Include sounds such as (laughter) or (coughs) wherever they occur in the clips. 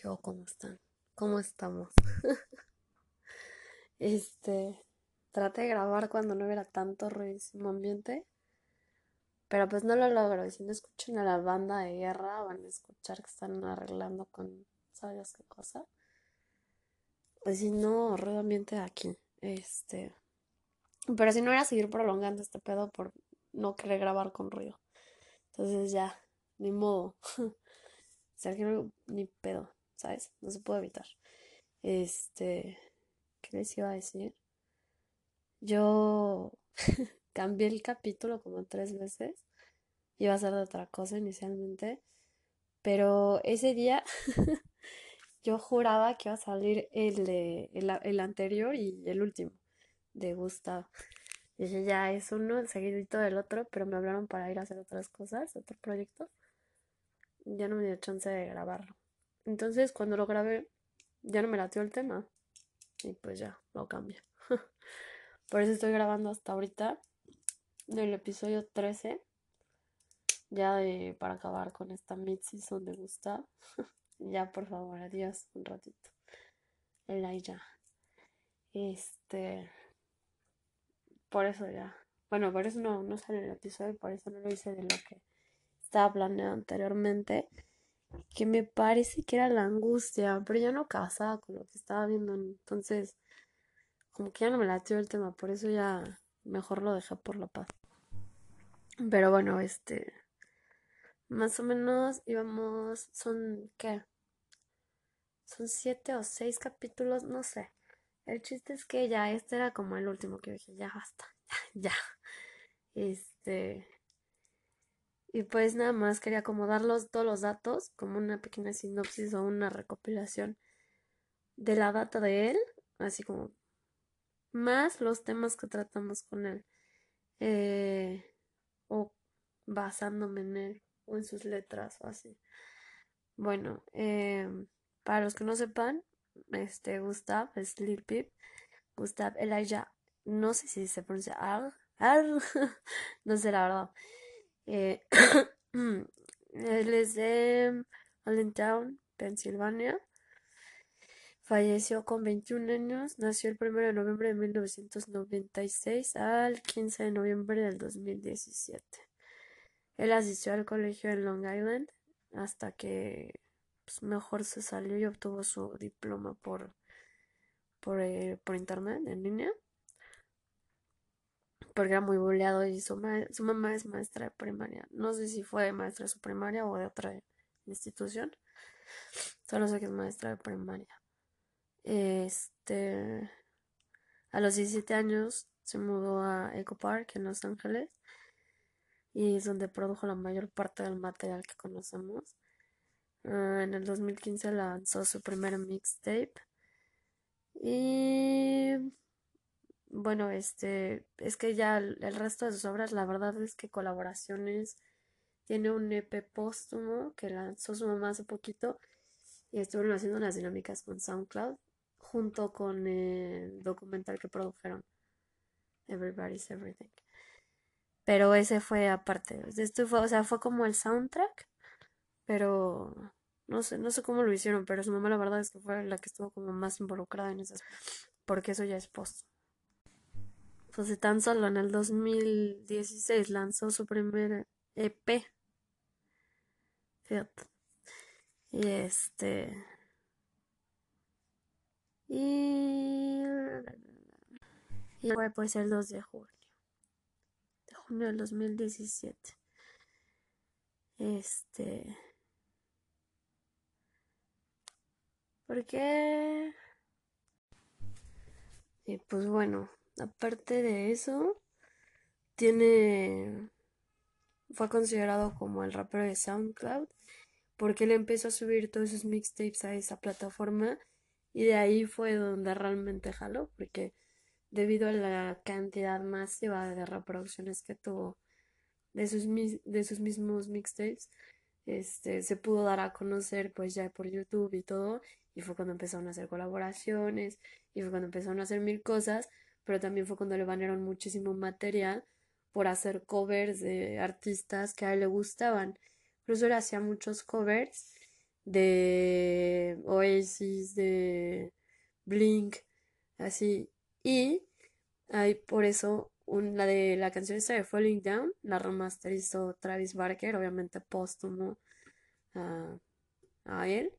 ¿Qué cómo están? ¿Cómo estamos? (laughs) este, traté de grabar cuando no hubiera tanto ruidísimo ambiente, pero pues no lo logro. Y si no escuchan a la banda de guerra, van a escuchar que están arreglando con, ¿sabes qué cosa? Pues si no, ruido ambiente aquí. Este, pero si no era seguir prolongando este pedo por no querer grabar con ruido. Entonces ya, ni modo. (laughs) o sea, que ni pedo. ¿Sabes? No se puede evitar. Este, ¿qué les iba a decir? Yo (laughs) cambié el capítulo como tres veces. Iba a ser de otra cosa inicialmente. Pero ese día (laughs) yo juraba que iba a salir el, de, el, anterior y el último de Gustavo. (laughs) Dije, ya es uno, el seguidito del otro, pero me hablaron para ir a hacer otras cosas, otro proyecto. Ya no me dio chance de grabarlo. Entonces, cuando lo grabé, ya no me latió el tema. Y pues ya, lo cambio. (laughs) Por eso estoy grabando hasta ahorita del episodio 13. Ya de, para acabar con esta mid-season de Gustav. (laughs) ya, por favor, adiós un ratito. El ya. Este. Por eso ya. Bueno, por eso no, no sale el episodio, por eso no lo hice de lo que estaba planeado anteriormente que me parece que era la angustia, pero ya no casaba con lo que estaba viendo, entonces como que ya no me latió el tema, por eso ya mejor lo dejé por la paz. Pero bueno, este más o menos íbamos, son ¿qué? Son siete o seis capítulos, no sé. El chiste es que ya este era como el último que dije, ya basta, (laughs) ya, ya. Este, y pues nada más quería acomodarlos todos los datos, como una pequeña sinopsis o una recopilación de la data de él, así como más los temas que tratamos con él, eh, o basándome en él, o en sus letras, o así. Bueno, eh, para los que no sepan, este Gustav es Lil Pip, Gustav Elijah, no sé si se pronuncia Ar, Ar, (laughs) no sé la verdad. Eh, (coughs) él es de Allentown, Pensilvania. Falleció con 21 años. Nació el 1 de noviembre de 1996 al 15 de noviembre del 2017. Él asistió al colegio en Long Island hasta que pues, mejor se salió y obtuvo su diploma por, por, eh, por internet en línea porque era muy boleado y su, su mamá es maestra de primaria. No sé si fue maestra de su primaria o de otra institución. Solo sé que es maestra de primaria. Este, a los 17 años se mudó a Echo Park en Los Ángeles y es donde produjo la mayor parte del material que conocemos. Ah, en el 2015 lanzó su primer mixtape y bueno, este, es que ya el, resto de sus obras, la verdad es que colaboraciones, tiene un EP póstumo que lanzó su mamá hace poquito y estuvieron haciendo unas dinámicas con SoundCloud junto con el documental que produjeron, Everybody's Everything. Pero ese fue aparte, esto fue, o sea, fue como el soundtrack, pero no sé, no sé cómo lo hicieron, pero su mamá la verdad es que fue la que estuvo como más involucrada en esas, porque eso ya es post. Pues tan solo en el 2016 lanzó su primer EP. Fíjate. Y este. Y. Y fue pues el 2 de junio. De junio del 2017. Este. ¿Por qué? Y pues bueno, Aparte de eso, tiene. Fue considerado como el rapero de SoundCloud porque él empezó a subir todos sus mixtapes a esa plataforma y de ahí fue donde realmente jaló porque debido a la cantidad masiva de reproducciones que tuvo de sus, de sus mismos mixtapes este se pudo dar a conocer pues ya por YouTube y todo y fue cuando empezaron a hacer colaboraciones y fue cuando empezaron a hacer mil cosas pero también fue cuando le banearon muchísimo material por hacer covers de artistas que a él le gustaban. Incluso él hacía muchos covers de Oasis, de Blink, así. Y hay por eso la de la canción esta de Falling Down, la remasterizó Travis Barker, obviamente póstumo a él.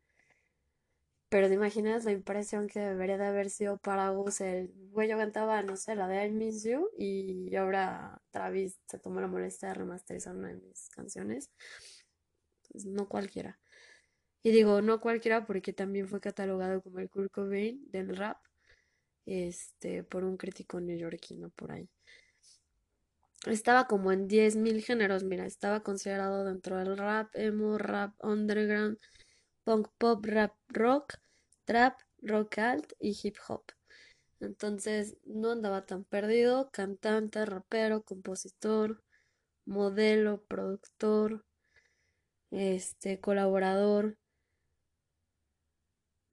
Pero te imaginas la impresión que debería de haber sido para Gus el güey yo cantaba, no sé, la de I Miss You y ahora Travis se tomó la molestia de remasterizar una de mis canciones. Pues no cualquiera. Y digo, no cualquiera porque también fue catalogado como el Kurt Cobain del rap, este, por un crítico neoyorquino por ahí. Estaba como en 10.000 géneros, mira, estaba considerado dentro del rap, emo, rap underground, punk pop, rap rock, trap, rock alt y hip hop. Entonces no andaba tan perdido, cantante, rapero, compositor, modelo, productor, este, colaborador.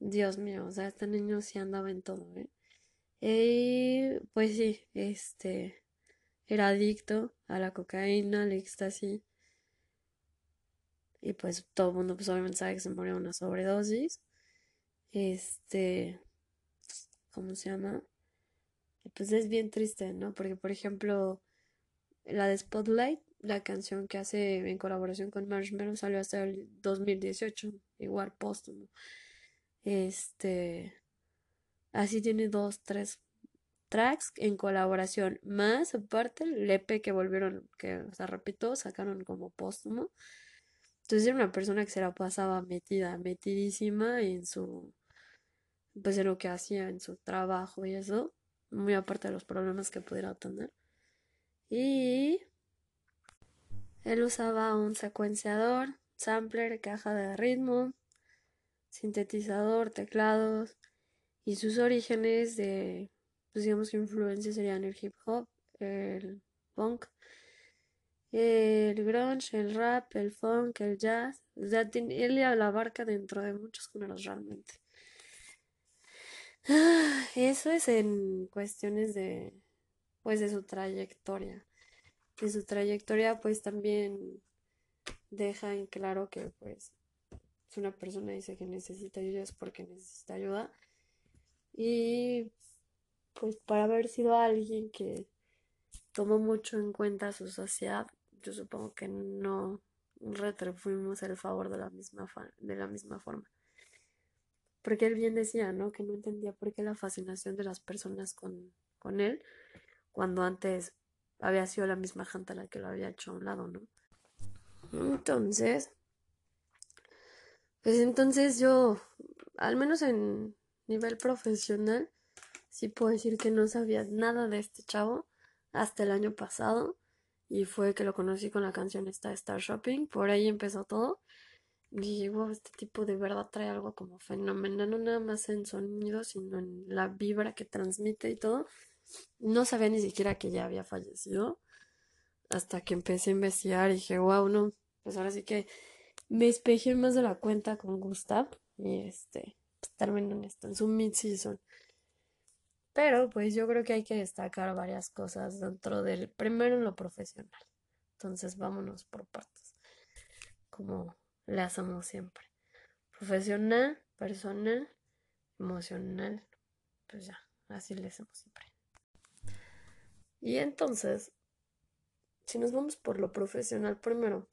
Dios mío, o sea, este niño sí andaba en todo, ¿eh? Y pues sí, este, era adicto a la cocaína, al éxtasis. Y pues todo el mundo pues obviamente sabe que se murió una sobredosis. Este, ¿cómo se llama? pues es bien triste, ¿no? Porque por ejemplo, la de Spotlight, la canción que hace en colaboración con Marshmallow salió hasta el 2018, igual póstumo. Este, así tiene dos, tres tracks en colaboración, más aparte el EP que volvieron, que, o sea, repito, sacaron como póstumo. Entonces era una persona que se la pasaba metida, metidísima en su, pues en lo que hacía, en su trabajo y eso, muy aparte de los problemas que pudiera tener. Y él usaba un secuenciador, sampler, caja de ritmo, sintetizador, teclados y sus orígenes de, pues digamos que influencias serían el hip hop, el punk, el grunge, el rap, el funk, el jazz. O sea, él la abarca dentro de muchos géneros realmente. Eso es en cuestiones de, pues, de su trayectoria. De su trayectoria, pues, también deja en claro que, pues, si una persona dice que necesita ayuda es porque necesita ayuda. Y, pues, para haber sido alguien que tomó mucho en cuenta su sociedad, yo supongo que no retribuimos el favor de la misma, de la misma forma. Porque él bien decía, ¿no? Que no entendía por qué la fascinación de las personas con, con él, cuando antes había sido la misma gente la que lo había hecho a un lado, ¿no? Entonces, pues entonces yo, al menos en nivel profesional, sí puedo decir que no sabía nada de este chavo hasta el año pasado y fue que lo conocí con la canción esta Star Shopping, por ahí empezó todo. Y wow, este tipo de verdad trae algo como fenomenal, no nada más en sonido, sino en la vibra que transmite y todo. No sabía ni siquiera que ya había fallecido. Hasta que empecé a investigar y dije, wow, no, pues ahora sí que me espejé más de la cuenta con Gustav. Y este, pues en en su mid-season. Pero pues yo creo que hay que destacar varias cosas dentro del, primero en lo profesional. Entonces vámonos por partes, como le hacemos siempre. Profesional, personal, emocional, pues ya, así le hacemos siempre. Y entonces, si nos vamos por lo profesional primero,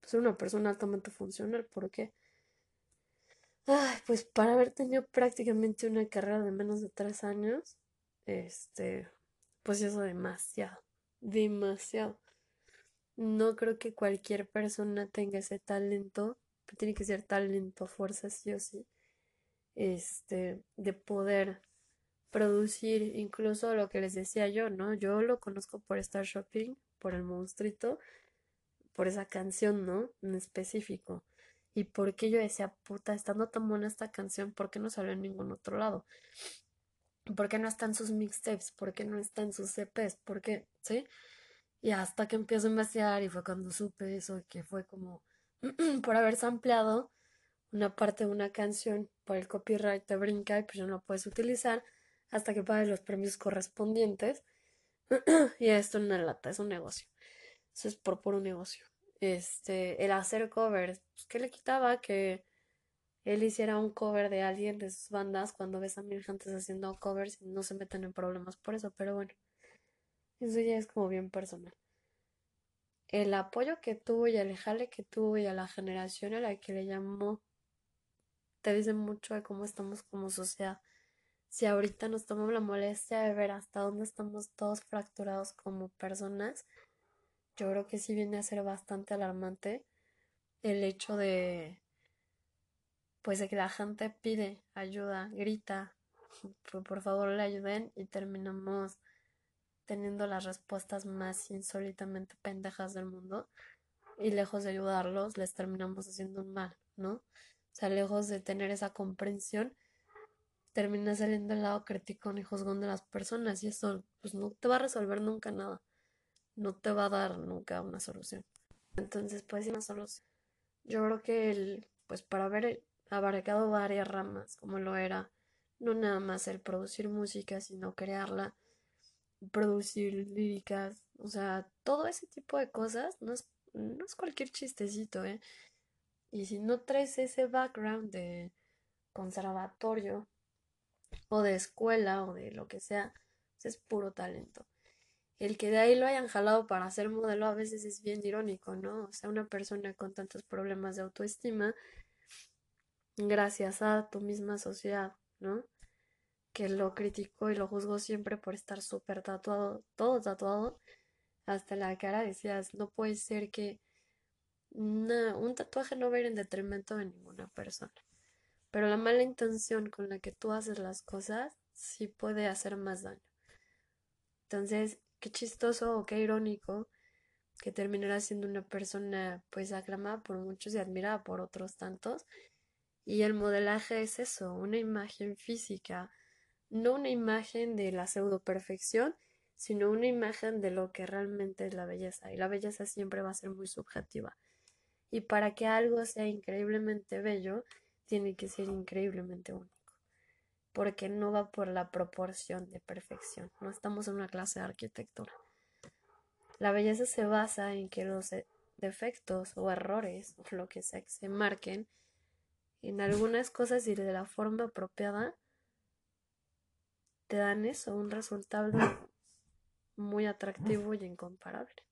pues una persona altamente funcional, ¿por qué? Ay, pues para haber tenido prácticamente una carrera de menos de tres años, este, pues eso demasiado, demasiado. No creo que cualquier persona tenga ese talento, tiene que ser talento a fuerza, sí o sí, este, de poder producir incluso lo que les decía yo, ¿no? Yo lo conozco por Star Shopping, por el monstruito, por esa canción, ¿no? En específico. Y porque yo decía, puta, estando tan buena esta canción, ¿por qué no salió en ningún otro lado? ¿Por qué no están sus mixtapes? ¿Por qué no están sus EPs? ¿Por qué? ¿Sí? Y hasta que empiezo a investigar y fue cuando supe eso, que fue como (clears throat) por haber sampleado una parte de una canción por el copyright te brinca y pues ya no puedes utilizar hasta que pagues los premios correspondientes. (clears throat) y esto es lata, es un negocio. Eso es por puro negocio este, el hacer covers, pues, ¿qué le quitaba? Que él hiciera un cover de alguien de sus bandas cuando ves a mil gentes haciendo covers y no se meten en problemas por eso, pero bueno, eso ya es como bien personal. El apoyo que tuvo y el jale que tuvo y a la generación a la que le llamó te dice mucho de cómo estamos como sociedad. Si ahorita nos tomamos la molestia de ver hasta dónde estamos todos fracturados como personas, yo creo que sí viene a ser bastante alarmante el hecho de pues de que la gente pide ayuda, grita, por favor le ayuden y terminamos teniendo las respuestas más insólitamente pendejas del mundo y lejos de ayudarlos les terminamos haciendo un mal, ¿no? O sea, lejos de tener esa comprensión, termina saliendo el lado crítico y juzgón de las personas y eso pues no te va a resolver nunca nada, no te va a dar nunca una solución. Entonces, pues, una solución. Yo creo que el, pues para ver abarcado varias ramas, como lo era no nada más el producir música, sino crearla, producir líricas, o sea, todo ese tipo de cosas no es, no es cualquier chistecito, ¿eh? Y si no traes ese background de conservatorio o de escuela o de lo que sea, pues es puro talento. El que de ahí lo hayan jalado para hacer modelo a veces es bien irónico, ¿no? O sea, una persona con tantos problemas de autoestima gracias a tu misma sociedad, ¿no? Que lo criticó y lo juzgó siempre por estar súper tatuado, todo tatuado, hasta la cara decías, no puede ser que un tatuaje no va a ir en detrimento de ninguna persona. Pero la mala intención con la que tú haces las cosas sí puede hacer más daño. Entonces, qué chistoso o qué irónico que terminará siendo una persona pues aclamada por muchos y admirada por otros tantos y el modelaje es eso, una imagen física, no una imagen de la pseudo perfección, sino una imagen de lo que realmente es la belleza. Y la belleza siempre va a ser muy subjetiva. Y para que algo sea increíblemente bello, tiene que ser increíblemente único. Porque no va por la proporción de perfección. No estamos en una clase de arquitectura. La belleza se basa en que los defectos o errores, o lo que sea que se marquen, en algunas cosas y de la forma apropiada, te dan eso, un resultado muy atractivo y incomparable.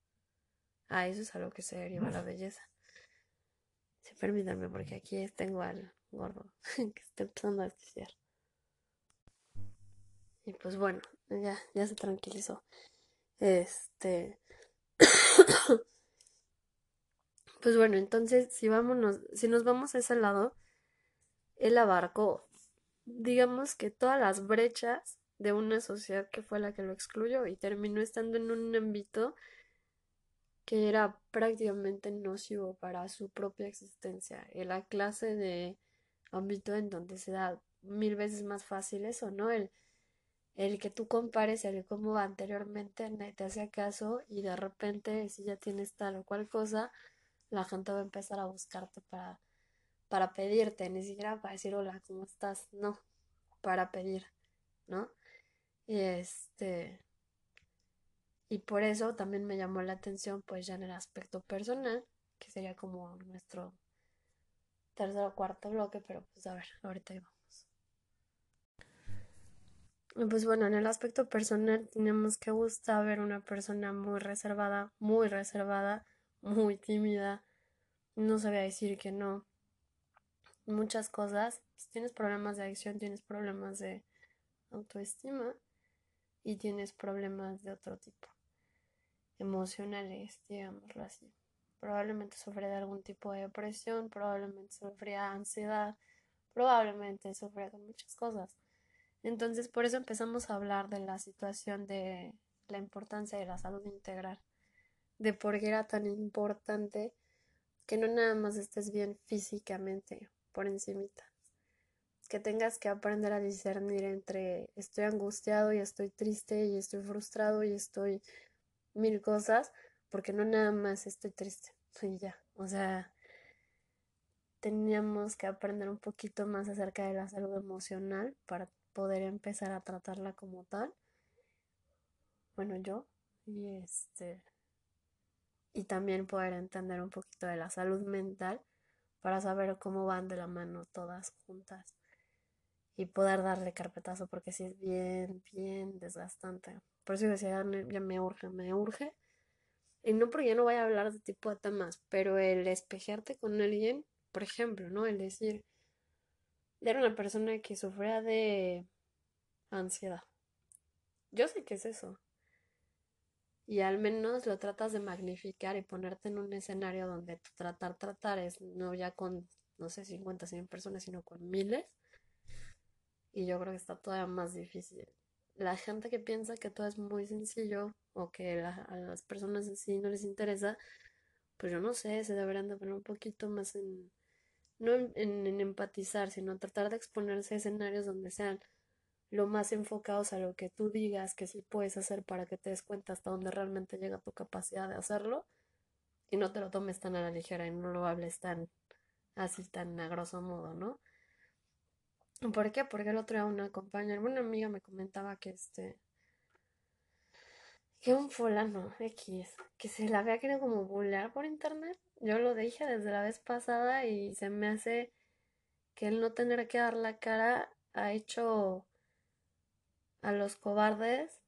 A eso es a lo que se deriva la belleza. Sí, permítanme, porque aquí tengo al gordo (laughs) que está empezando a desquiciar. Y pues bueno, ya, ya se tranquilizó. Este. (coughs) pues bueno, entonces, si vámonos, si nos vamos a ese lado, él abarcó, digamos que todas las brechas de una sociedad que fue la que lo excluyó y terminó estando en un ámbito que era prácticamente nocivo para su propia existencia, en la clase de ámbito en donde se da mil veces más fácil eso, ¿no? El, el que tú compares el cómo anteriormente te hacía caso y de repente si ya tienes tal o cual cosa, la gente va a empezar a buscarte para para pedirte, ni siquiera para decir hola, ¿cómo estás? No, para pedir, ¿no? Y este, y por eso también me llamó la atención, pues ya en el aspecto personal, que sería como nuestro tercer o cuarto bloque, pero pues a ver, ahorita vamos. Pues bueno, en el aspecto personal tenemos que gusta ver una persona muy reservada, muy reservada, muy tímida, no sabía decir que no, muchas cosas. Si tienes problemas de adicción, tienes problemas de autoestima y tienes problemas de otro tipo, emocionales, digámoslo así. Probablemente sufre de algún tipo de depresión, probablemente sufría ansiedad, probablemente sufría de muchas cosas. Entonces, por eso empezamos a hablar de la situación de la importancia de la salud integral, de por qué era tan importante que no nada más estés bien físicamente por encimita. Que tengas que aprender a discernir entre estoy angustiado y estoy triste y estoy frustrado y estoy mil cosas, porque no nada más estoy triste (laughs) ya. O sea, teníamos que aprender un poquito más acerca de la salud emocional para poder empezar a tratarla como tal. Bueno, yo y este y también poder entender un poquito de la salud mental para saber cómo van de la mano todas juntas y poder darle carpetazo porque sí es bien, bien desgastante. Por eso decía, ya me urge, me urge. Y no porque yo no vaya a hablar de tipo de temas, pero el espejearte con alguien, por ejemplo, ¿no? El decir, era una persona que sufría de ansiedad. Yo sé que es eso. Y al menos lo tratas de magnificar y ponerte en un escenario donde tratar, tratar es no ya con, no sé, 50, 100 personas, sino con miles. Y yo creo que está todavía más difícil. La gente que piensa que todo es muy sencillo o que a las personas así no les interesa, pues yo no sé, se deberían de poner un poquito más en, no en, empatizar, sino tratar de exponerse a escenarios donde sean lo más enfocados a lo que tú digas que sí puedes hacer para que te des cuenta hasta dónde realmente llega tu capacidad de hacerlo y no te lo tomes tan a la ligera y no lo hables tan así, tan a grosso modo, ¿no? ¿Por qué? Porque el otro día una compañera, una amiga me comentaba que este que un fulano X que se la había querido como bullear por internet. Yo lo dije desde la vez pasada y se me hace que el no tener que dar la cara ha hecho a los cobardes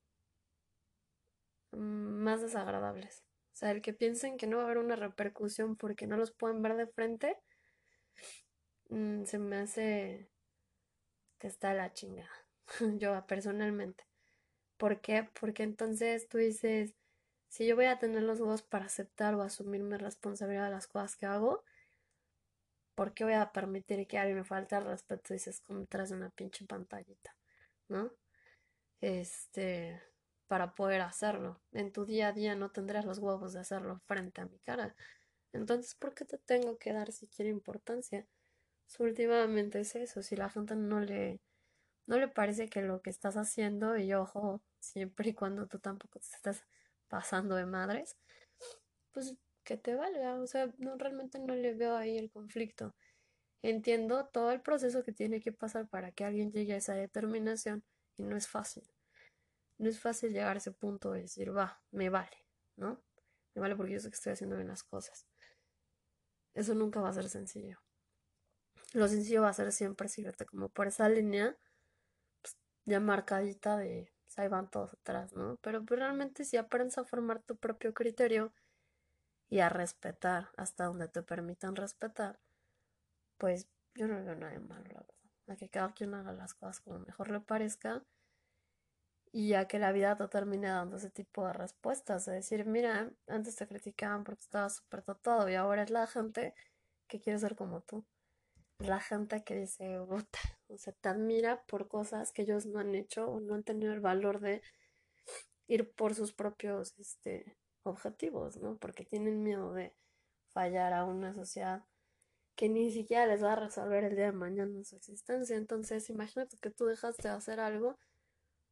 mm, más desagradables. O sea, el que piensen que no va a haber una repercusión porque no los pueden ver de frente, mm, se me hace que está la chingada. (laughs) yo personalmente. ¿Por qué? Porque entonces tú dices, si yo voy a tener los huevos para aceptar o asumirme responsabilidad de las cosas que hago, ¿por qué voy a permitir que alguien me falte el respeto? Dices, como tras una pinche pantallita, ¿no? Este, para poder hacerlo. En tu día a día no tendrás los huevos de hacerlo frente a mi cara. Entonces, ¿por qué te tengo que dar siquiera importancia? últimamente es eso, si la gente no le, no le parece que lo que estás haciendo, y ojo, siempre y cuando tú tampoco te estás pasando de madres, pues que te valga, o sea, no realmente no le veo ahí el conflicto. Entiendo todo el proceso que tiene que pasar para que alguien llegue a esa determinación y no es fácil. No es fácil llegar a ese punto de decir, va, me vale, ¿no? Me vale porque yo sé que estoy haciendo bien las cosas. Eso nunca va a ser sencillo. Lo sencillo va a ser siempre seguirte como por esa línea ya marcadita de pues, ahí van todos atrás, ¿no? Pero pues, realmente si aprendes a formar tu propio criterio y a respetar hasta donde te permitan respetar, pues yo no veo nada de malo, la verdad. A que cada quien haga las cosas como mejor le parezca y ya que la vida te termine dando ese tipo de respuestas. Es decir, mira, antes te criticaban porque estabas súper tatuado y ahora es la gente que quiere ser como tú. La gente que dice, puta, o sea, te admira por cosas que ellos no han hecho o no han tenido el valor de ir por sus propios este, objetivos, ¿no? Porque tienen miedo de fallar a una sociedad que ni siquiera les va a resolver el día de mañana su existencia. Entonces, imagínate que tú dejaste de hacer algo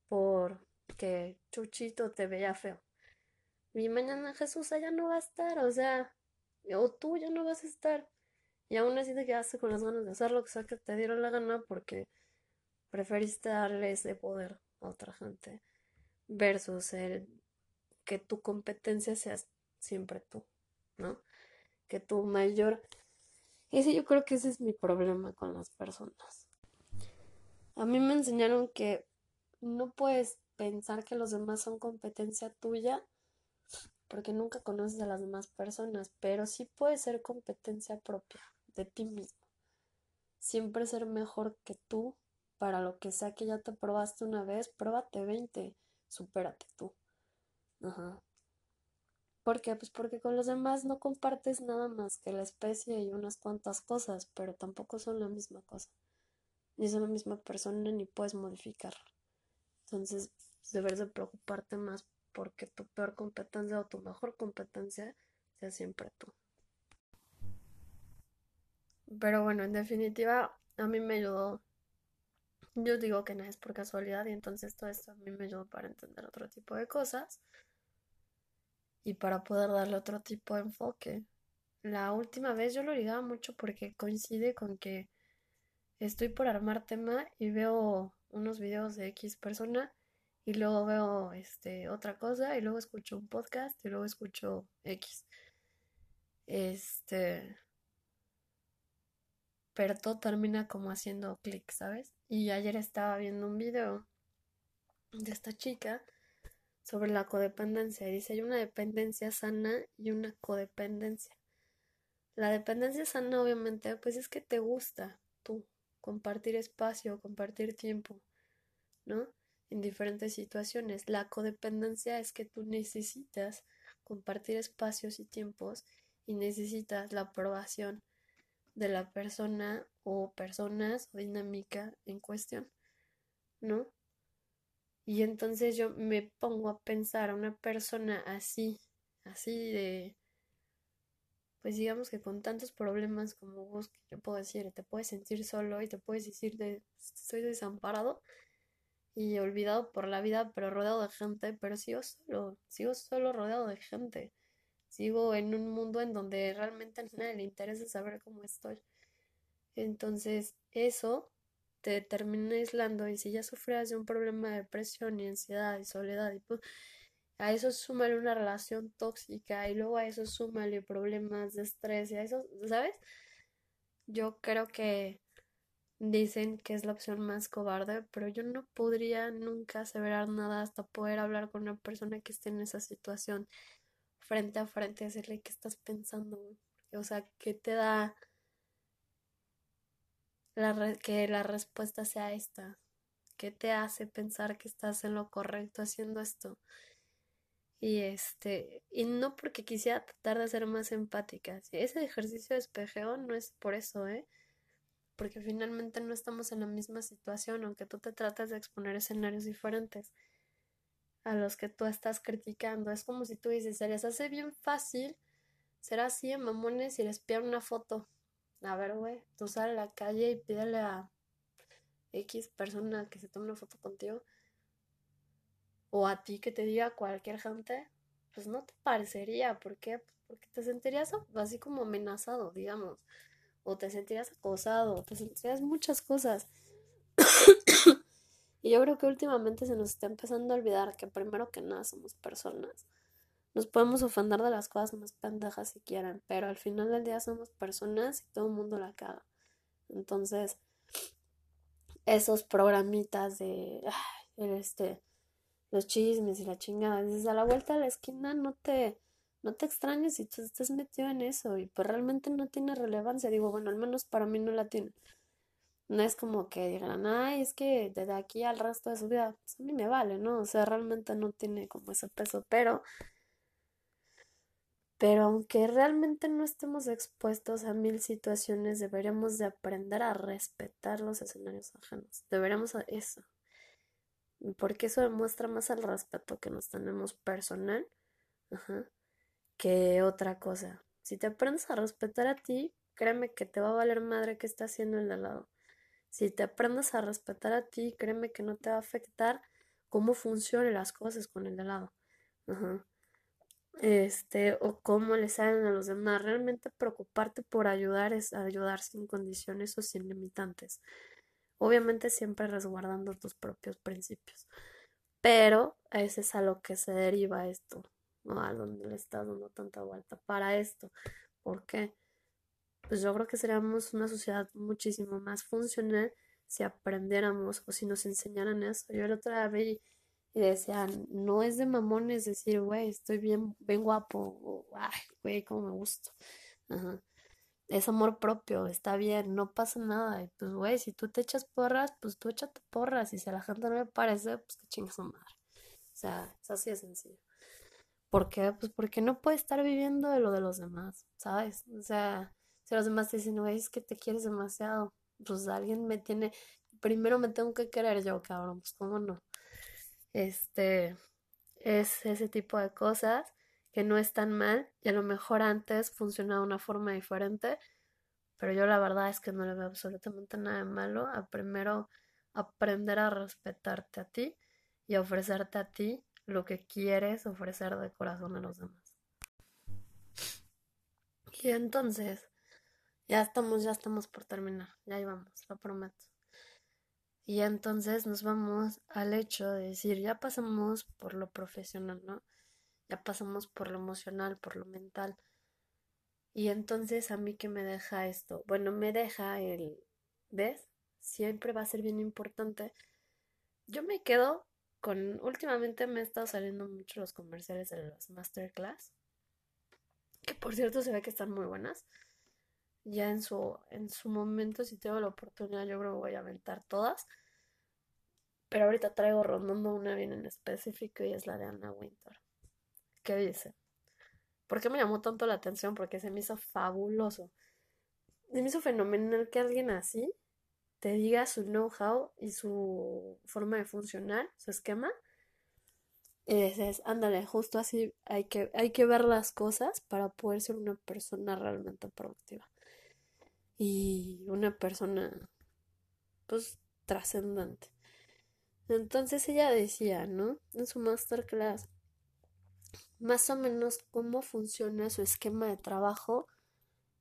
porque Chuchito te veía feo. Y mañana Jesús allá no va a estar, o sea, o tú ya no vas a estar. Y aún así te quedaste con las ganas de hacer lo que sea que te dieron la gana porque preferiste darle ese poder a otra gente versus el que tu competencia sea siempre tú, ¿no? Que tu mayor... Ese yo creo que ese es mi problema con las personas. A mí me enseñaron que no puedes pensar que los demás son competencia tuya porque nunca conoces a las demás personas, pero sí puede ser competencia propia de ti mismo. Siempre ser mejor que tú para lo que sea que ya te probaste una vez, pruébate 20, supérate tú. Ajá. ¿Por qué? Pues porque con los demás no compartes nada más que la especie y unas cuantas cosas, pero tampoco son la misma cosa. Ni son la misma persona ni puedes modificar. Entonces, debes de preocuparte más porque tu peor competencia o tu mejor competencia sea siempre tú. Pero bueno, en definitiva, a mí me ayudó. Yo digo que nada es por casualidad y entonces todo esto a mí me ayudó para entender otro tipo de cosas y para poder darle otro tipo de enfoque. La última vez yo lo ligaba mucho porque coincide con que estoy por armar tema y veo unos videos de X persona y luego veo este otra cosa y luego escucho un podcast y luego escucho X. Este pero todo termina como haciendo clic, ¿sabes? Y ayer estaba viendo un video de esta chica sobre la codependencia. Dice, hay una dependencia sana y una codependencia. La dependencia sana, obviamente, pues es que te gusta tú compartir espacio, compartir tiempo, ¿no? En diferentes situaciones. La codependencia es que tú necesitas compartir espacios y tiempos y necesitas la aprobación de la persona o personas o dinámica en cuestión, ¿no? Y entonces yo me pongo a pensar a una persona así, así de, pues digamos que con tantos problemas como vos, que yo puedo decir, te puedes sentir solo y te puedes decir, de, estoy desamparado y olvidado por la vida, pero rodeado de gente, pero sigo solo, sigo solo rodeado de gente. Sigo en un mundo en donde realmente a nadie le interesa saber cómo estoy. Entonces, eso te termina aislando y si ya sufrías de un problema de depresión y ansiedad y soledad y pues a eso súmale una relación tóxica y luego a eso súmale problemas de estrés y a eso, ¿sabes? Yo creo que dicen que es la opción más cobarde, pero yo no podría nunca aseverar nada hasta poder hablar con una persona que esté en esa situación frente a frente, decirle qué estás pensando, o sea, qué te da la que la respuesta sea esta. ¿Qué te hace pensar que estás en lo correcto haciendo esto? Y este, y no porque quisiera tratar de ser más empática. Ese ejercicio de espejeo no es por eso, ¿eh? Porque finalmente no estamos en la misma situación, aunque tú te tratas de exponer escenarios diferentes a los que tú estás criticando. Es como si tú dices, se les hace bien fácil ser así en mamones y les piden una foto. A ver, güey, tú sales a la calle y pídele a X persona que se tome una foto contigo. O a ti que te diga cualquier gente. Pues no te parecería. ¿Por qué? Porque te sentirías así como amenazado, digamos. O te sentirías acosado. O te sentirías muchas cosas. Y yo creo que últimamente se nos está empezando a olvidar que primero que nada somos personas. Nos podemos ofender de las cosas más pendejas si quieren, pero al final del día somos personas y todo el mundo la caga. Entonces, esos programitas de este los chismes y la chingada, dices a la vuelta de la esquina no te no te extrañes si tú estás metido en eso y pues realmente no tiene relevancia, digo, bueno, al menos para mí no la tiene. No es como que digan, ay, es que desde aquí al resto de su vida, pues a mí me vale, ¿no? O sea, realmente no tiene como ese peso, pero pero aunque realmente no estemos expuestos a mil situaciones, deberíamos de aprender a respetar los escenarios ajenos. Deberíamos a eso. Porque eso demuestra más el respeto que nos tenemos personal que otra cosa. Si te aprendes a respetar a ti, créeme que te va a valer madre que está haciendo el de al lado. Si te aprendes a respetar a ti, créeme que no te va a afectar cómo funcionan las cosas con el de lado. Este, o cómo le salen a los demás. Realmente preocuparte por ayudar es ayudar sin condiciones o sin limitantes. Obviamente siempre resguardando tus propios principios. Pero ese es a lo que se deriva esto, ¿no? A donde le estás dando tanta vuelta para esto. ¿Por qué? Pues yo creo que seríamos una sociedad muchísimo más funcional si aprendiéramos o si nos enseñaran eso. Yo otro día vi y decían, no es de mamones decir, güey, estoy bien, bien guapo, güey, cómo me gusto. Es amor propio, está bien, no pasa nada. Y pues, güey, si tú te echas porras, pues tú échate porras. Y si a la gente no le parece, pues que chingas su madre. O sea, es así de sencillo. ¿Por qué? Pues porque no puedes estar viviendo de lo de los demás, ¿sabes? O sea, si los demás te dicen, güey, es que te quieres demasiado, pues alguien me tiene, primero me tengo que querer yo, cabrón, pues cómo no. Este es ese tipo de cosas que no están mal y a lo mejor antes funcionaba de una forma diferente, pero yo la verdad es que no le veo absolutamente nada de malo a primero aprender a respetarte a ti y a ofrecerte a ti lo que quieres ofrecer de corazón a los demás. Y entonces, ya estamos, ya estamos por terminar, ya íbamos, lo prometo. Y entonces nos vamos al hecho de decir, ya pasamos por lo profesional, ¿no? Ya pasamos por lo emocional, por lo mental. Y entonces a mí que me deja esto, bueno, me deja el, ¿ves? Siempre va a ser bien importante. Yo me quedo con, últimamente me he estado saliendo mucho los comerciales de los masterclass, que por cierto se ve que están muy buenas. Ya en su, en su momento, si tengo la oportunidad, yo creo que voy a aventar todas. Pero ahorita traigo rondando una bien en específico y es la de Anna Winter. ¿Qué dice? ¿Por qué me llamó tanto la atención? Porque se me hizo fabuloso. Se me hizo fenomenal que alguien así te diga su know-how y su forma de funcionar, su esquema. Y dices, ándale, justo así hay que, hay que ver las cosas para poder ser una persona realmente productiva. Y una persona, pues, trascendente. Entonces ella decía, ¿no? En su masterclass, más o menos cómo funciona su esquema de trabajo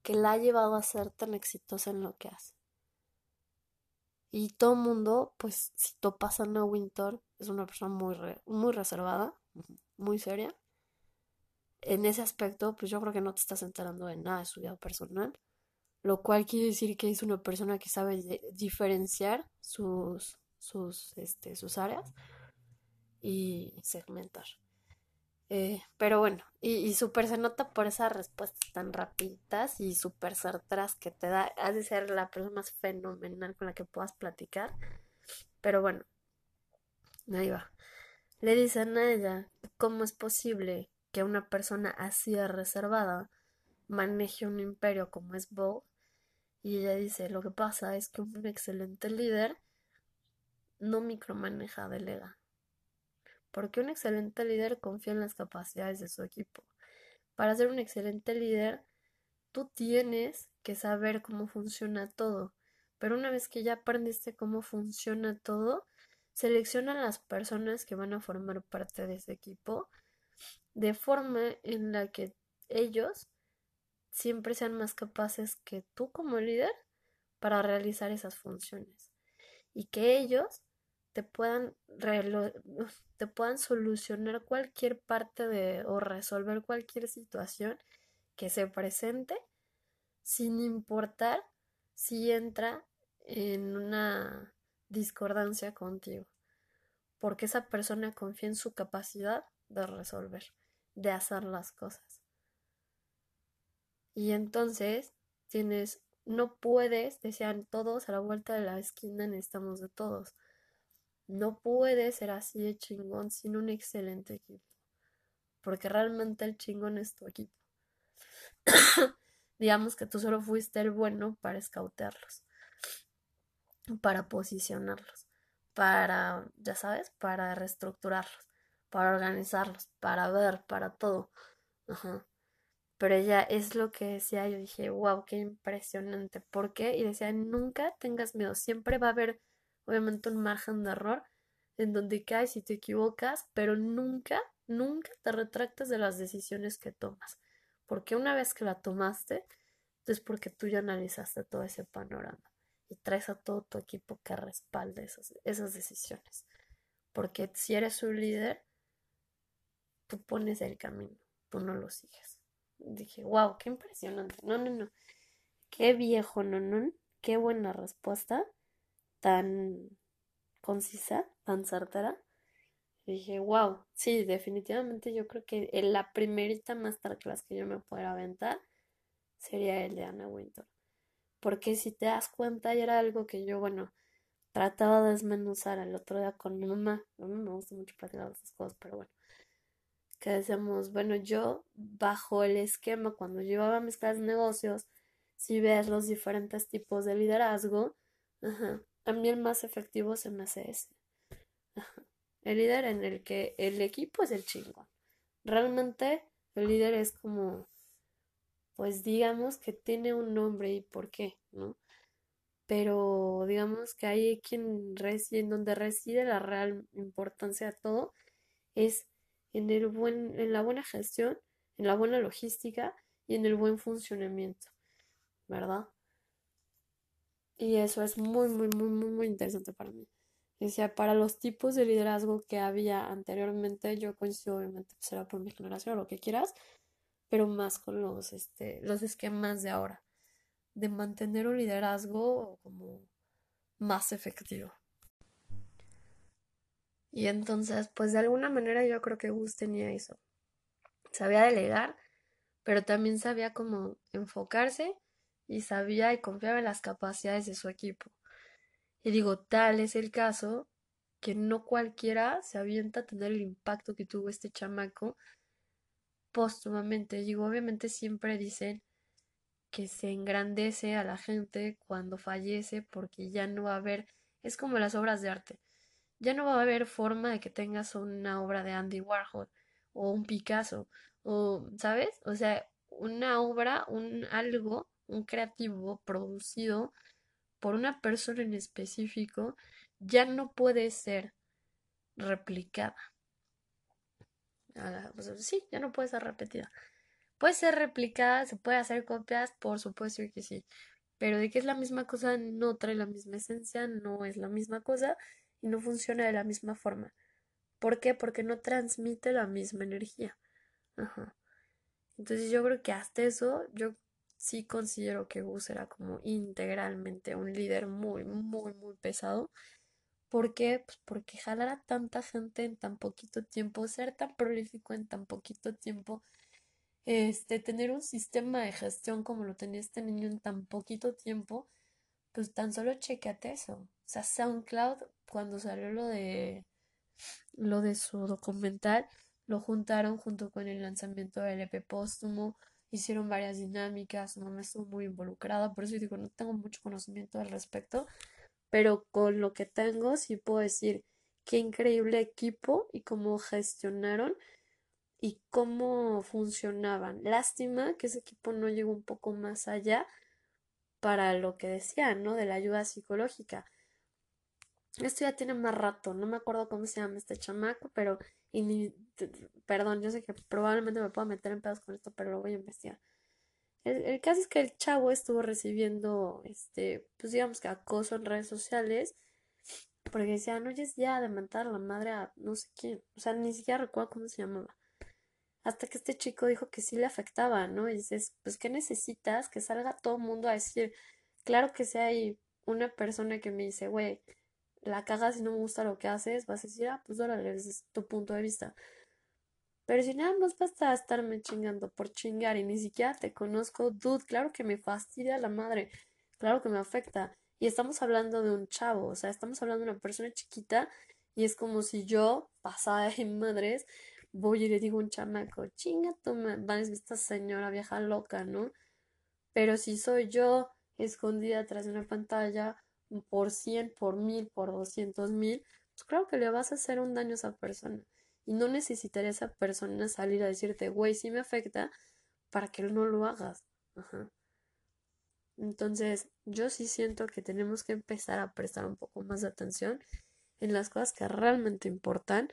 que la ha llevado a ser tan exitosa en lo que hace. Y todo mundo, pues, si topas a Anna Winter, es una persona muy, muy reservada, muy seria. En ese aspecto, pues yo creo que no te estás enterando de nada de su vida personal, lo cual quiere decir que es una persona que sabe diferenciar sus, sus, este, sus áreas y segmentar. Eh, pero bueno, y, y se nota por esas respuestas tan rapiditas y súper certeras que te da. Has de ser la persona más fenomenal con la que puedas platicar. Pero bueno, ahí va. Le dicen a ella cómo es posible que una persona así de reservada maneje un imperio como es Vogue. Y ella dice, lo que pasa es que un excelente líder no micromaneja, delega porque un excelente líder confía en las capacidades de su equipo. Para ser un excelente líder, tú tienes que saber cómo funciona todo, pero una vez que ya aprendiste cómo funciona todo, selecciona las personas que van a formar parte de ese equipo de forma en la que ellos siempre sean más capaces que tú como líder para realizar esas funciones y que ellos te puedan, (laughs) te puedan solucionar cualquier parte de o resolver cualquier situación que se presente sin importar si entra en una discordancia contigo, porque esa persona confía en su capacidad de resolver, de hacer las cosas. Y entonces tienes, no puedes, decían todos a la vuelta de la esquina necesitamos de todos. No puede ser así de chingón sin un excelente equipo. Porque realmente el chingón es tu equipo. (coughs) Digamos que tú solo fuiste el bueno para escautearlos, para posicionarlos, para, ya sabes, para reestructurarlos, para organizarlos, para ver, para todo. Ajá. Pero ella es lo que decía, yo dije, wow, qué impresionante. ¿Por qué? Y decía, nunca tengas miedo, siempre va a haber obviamente un margen de error en donde caes y te equivocas, pero nunca, nunca te retractes de las decisiones que tomas. Porque una vez que la tomaste, es porque tú ya analizaste todo ese panorama y traes a todo tu equipo que respalde esas, esas decisiones. Porque si eres un líder, tú pones el camino, tú no lo sigues. Dije, wow, qué impresionante. No, no, no. Qué viejo, no, no. Qué buena respuesta tan concisa, tan certera. dije, wow, sí, definitivamente yo creo que la primerita masterclass que yo me pudiera aventar sería el de Anna Winter. Porque si te das cuenta, era algo que yo, bueno, trataba de desmenuzar el otro día con mi mamá. A mí me gusta mucho platicar esas cosas, pero bueno. Que decíamos, bueno, yo bajo el esquema, cuando llevaba mis de negocios, si ves los diferentes tipos de liderazgo, ajá, el más efectivo se me hace ese. El líder en el que el equipo es el chingón. Realmente el líder es como, pues digamos que tiene un nombre y por qué, ¿no? Pero digamos que hay quien reside, en donde reside la real importancia de todo, es en, el buen, en la buena gestión, en la buena logística y en el buen funcionamiento, ¿verdad? Y eso es muy, muy, muy, muy, muy interesante para mí. Decía, para los tipos de liderazgo que había anteriormente, yo coincido, obviamente, pues era por mi generación o lo que quieras, pero más con los, este, los esquemas de ahora, de mantener un liderazgo como más efectivo. Y entonces, pues de alguna manera yo creo que Gus tenía eso. Sabía delegar, pero también sabía cómo enfocarse y sabía y confiaba en las capacidades de su equipo. Y digo, tal es el caso que no cualquiera se avienta a tener el impacto que tuvo este chamaco póstumamente. Digo, obviamente siempre dicen que se engrandece a la gente cuando fallece porque ya no va a haber, es como las obras de arte, ya no va a haber forma de que tengas una obra de Andy Warhol o un Picasso o, ¿sabes? O sea, una obra, un algo, un creativo producido por una persona en específico ya no puede ser replicada. sí, ya no puede ser repetida. Puede ser replicada, se puede hacer copias, por supuesto que sí. Pero de que es la misma cosa, no trae la misma esencia, no es la misma cosa y no funciona de la misma forma. ¿Por qué? Porque no transmite la misma energía. Ajá. Entonces yo creo que hasta eso, yo sí considero que Gus era como integralmente un líder muy, muy, muy pesado. ¿Por qué? Pues porque jalar a tanta gente en tan poquito tiempo, ser tan prolífico en tan poquito tiempo, este, tener un sistema de gestión como lo tenía este niño en tan poquito tiempo, pues tan solo chequeate eso. O sea, SoundCloud, cuando salió lo de lo de su documental, lo juntaron junto con el lanzamiento del EP póstumo, hicieron varias dinámicas, su mamá estuvo muy involucrada, por eso digo, no tengo mucho conocimiento al respecto, pero con lo que tengo sí puedo decir qué increíble equipo y cómo gestionaron y cómo funcionaban. Lástima que ese equipo no llegó un poco más allá para lo que decían, ¿no? De la ayuda psicológica. Esto ya tiene más rato, no me acuerdo cómo se llama este chamaco, pero y perdón, yo sé que probablemente me pueda meter en pedos con esto, pero lo voy a investigar. El, caso es que el chavo estuvo recibiendo, este, pues digamos que acoso en redes sociales, porque decían, oye, ya de matar a la madre a no sé quién, o sea, ni siquiera recuerdo cómo se llamaba hasta que este chico dijo que sí le afectaba, ¿no? Y dices, pues, ¿qué necesitas? Que salga todo el mundo a decir, claro que si hay una persona que me dice, güey, la cagas y no me gusta lo que haces, vas a decir, ah, pues órale, ese es tu punto de vista. Pero si nada más basta estarme chingando por chingar y ni siquiera te conozco, dude, claro que me fastidia la madre, claro que me afecta. Y estamos hablando de un chavo, o sea, estamos hablando de una persona chiquita y es como si yo, pasada de madres, voy y le digo a un chamaco, chinga tu madre, esta señora vieja loca, ¿no? Pero si soy yo escondida atrás de una pantalla por cien, por mil, por doscientos mil, pues creo que le vas a hacer un daño a esa persona. Y no necesitaría esa persona salir a decirte, güey, sí me afecta, para que no lo hagas. Entonces, yo sí siento que tenemos que empezar a prestar un poco más de atención en las cosas que realmente importan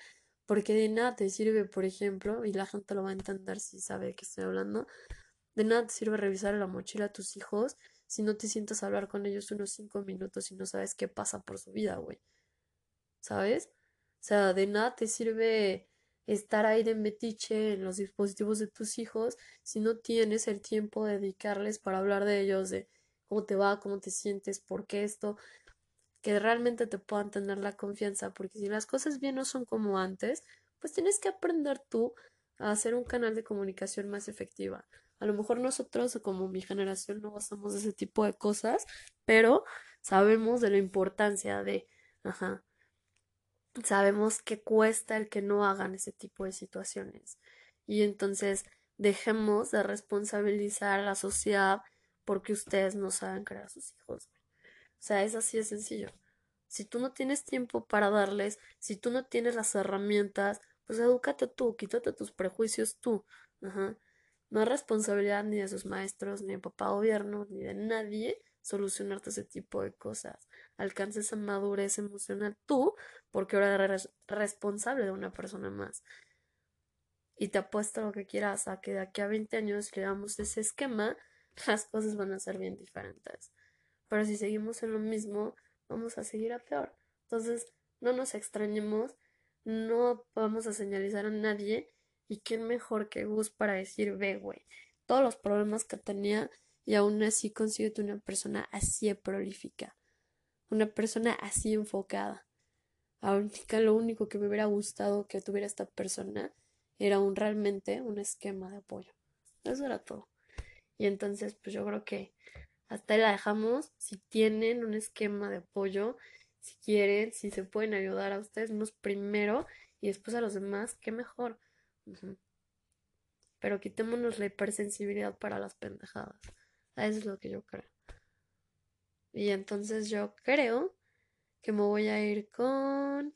porque de nada te sirve, por ejemplo, y la gente lo va a entender si sabe de qué estoy hablando, de nada te sirve revisar la mochila a tus hijos si no te sientas a hablar con ellos unos cinco minutos y no sabes qué pasa por su vida, güey. ¿Sabes? O sea, de nada te sirve estar ahí de metiche en los dispositivos de tus hijos si no tienes el tiempo de dedicarles para hablar de ellos, de cómo te va, cómo te sientes, por qué esto que realmente te puedan tener la confianza, porque si las cosas bien no son como antes, pues tienes que aprender tú a hacer un canal de comunicación más efectiva. A lo mejor nosotros, como mi generación, no gozamos de ese tipo de cosas, pero sabemos de la importancia de, ajá, sabemos que cuesta el que no hagan ese tipo de situaciones. Y entonces dejemos de responsabilizar a la sociedad porque ustedes no saben crear a sus hijos. O sea, es así de sencillo. Si tú no tienes tiempo para darles, si tú no tienes las herramientas, pues edúcate tú, quítate tus prejuicios tú. Ajá. No es responsabilidad ni de sus maestros, ni de papá gobierno, ni de nadie solucionarte ese tipo de cosas. Alcances esa madurez emocional tú, porque ahora eres responsable de una persona más. Y te apuesto lo que quieras a que de aquí a 20 años que ese esquema, las cosas van a ser bien diferentes. Pero si seguimos en lo mismo, vamos a seguir a peor. Entonces, no nos extrañemos, no vamos a señalizar a nadie Y quién mejor que Gus para decir, ve, güey, todos los problemas que tenía y aún así consigue una persona así prolífica, una persona así enfocada. Ahorita lo único que me hubiera gustado que tuviera esta persona era un realmente un esquema de apoyo. Eso era todo. Y entonces, pues yo creo que hasta ahí la dejamos. Si tienen un esquema de apoyo, si quieren, si se pueden ayudar a ustedes mismos primero y después a los demás, qué mejor. Pero quitémonos la hipersensibilidad para las pendejadas. Eso es lo que yo creo. Y entonces yo creo que me voy a ir con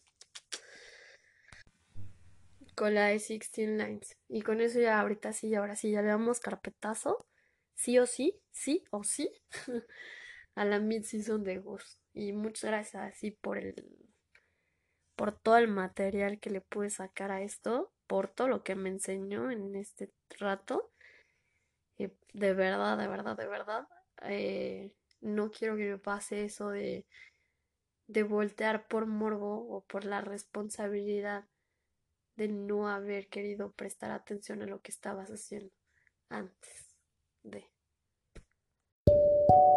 con la de 16 Lines. Y con eso ya ahorita sí, ahora sí, ya le damos carpetazo. Sí o sí, sí o sí. (laughs) a la mid-season de Gus. Y muchas gracias así por el por todo el material que le pude sacar a esto, por todo lo que me enseñó en este rato. de verdad, de verdad, de verdad. Eh, no quiero que me pase eso de, de voltear por morbo o por la responsabilidad de no haber querido prestar atención a lo que estabas haciendo antes. thank you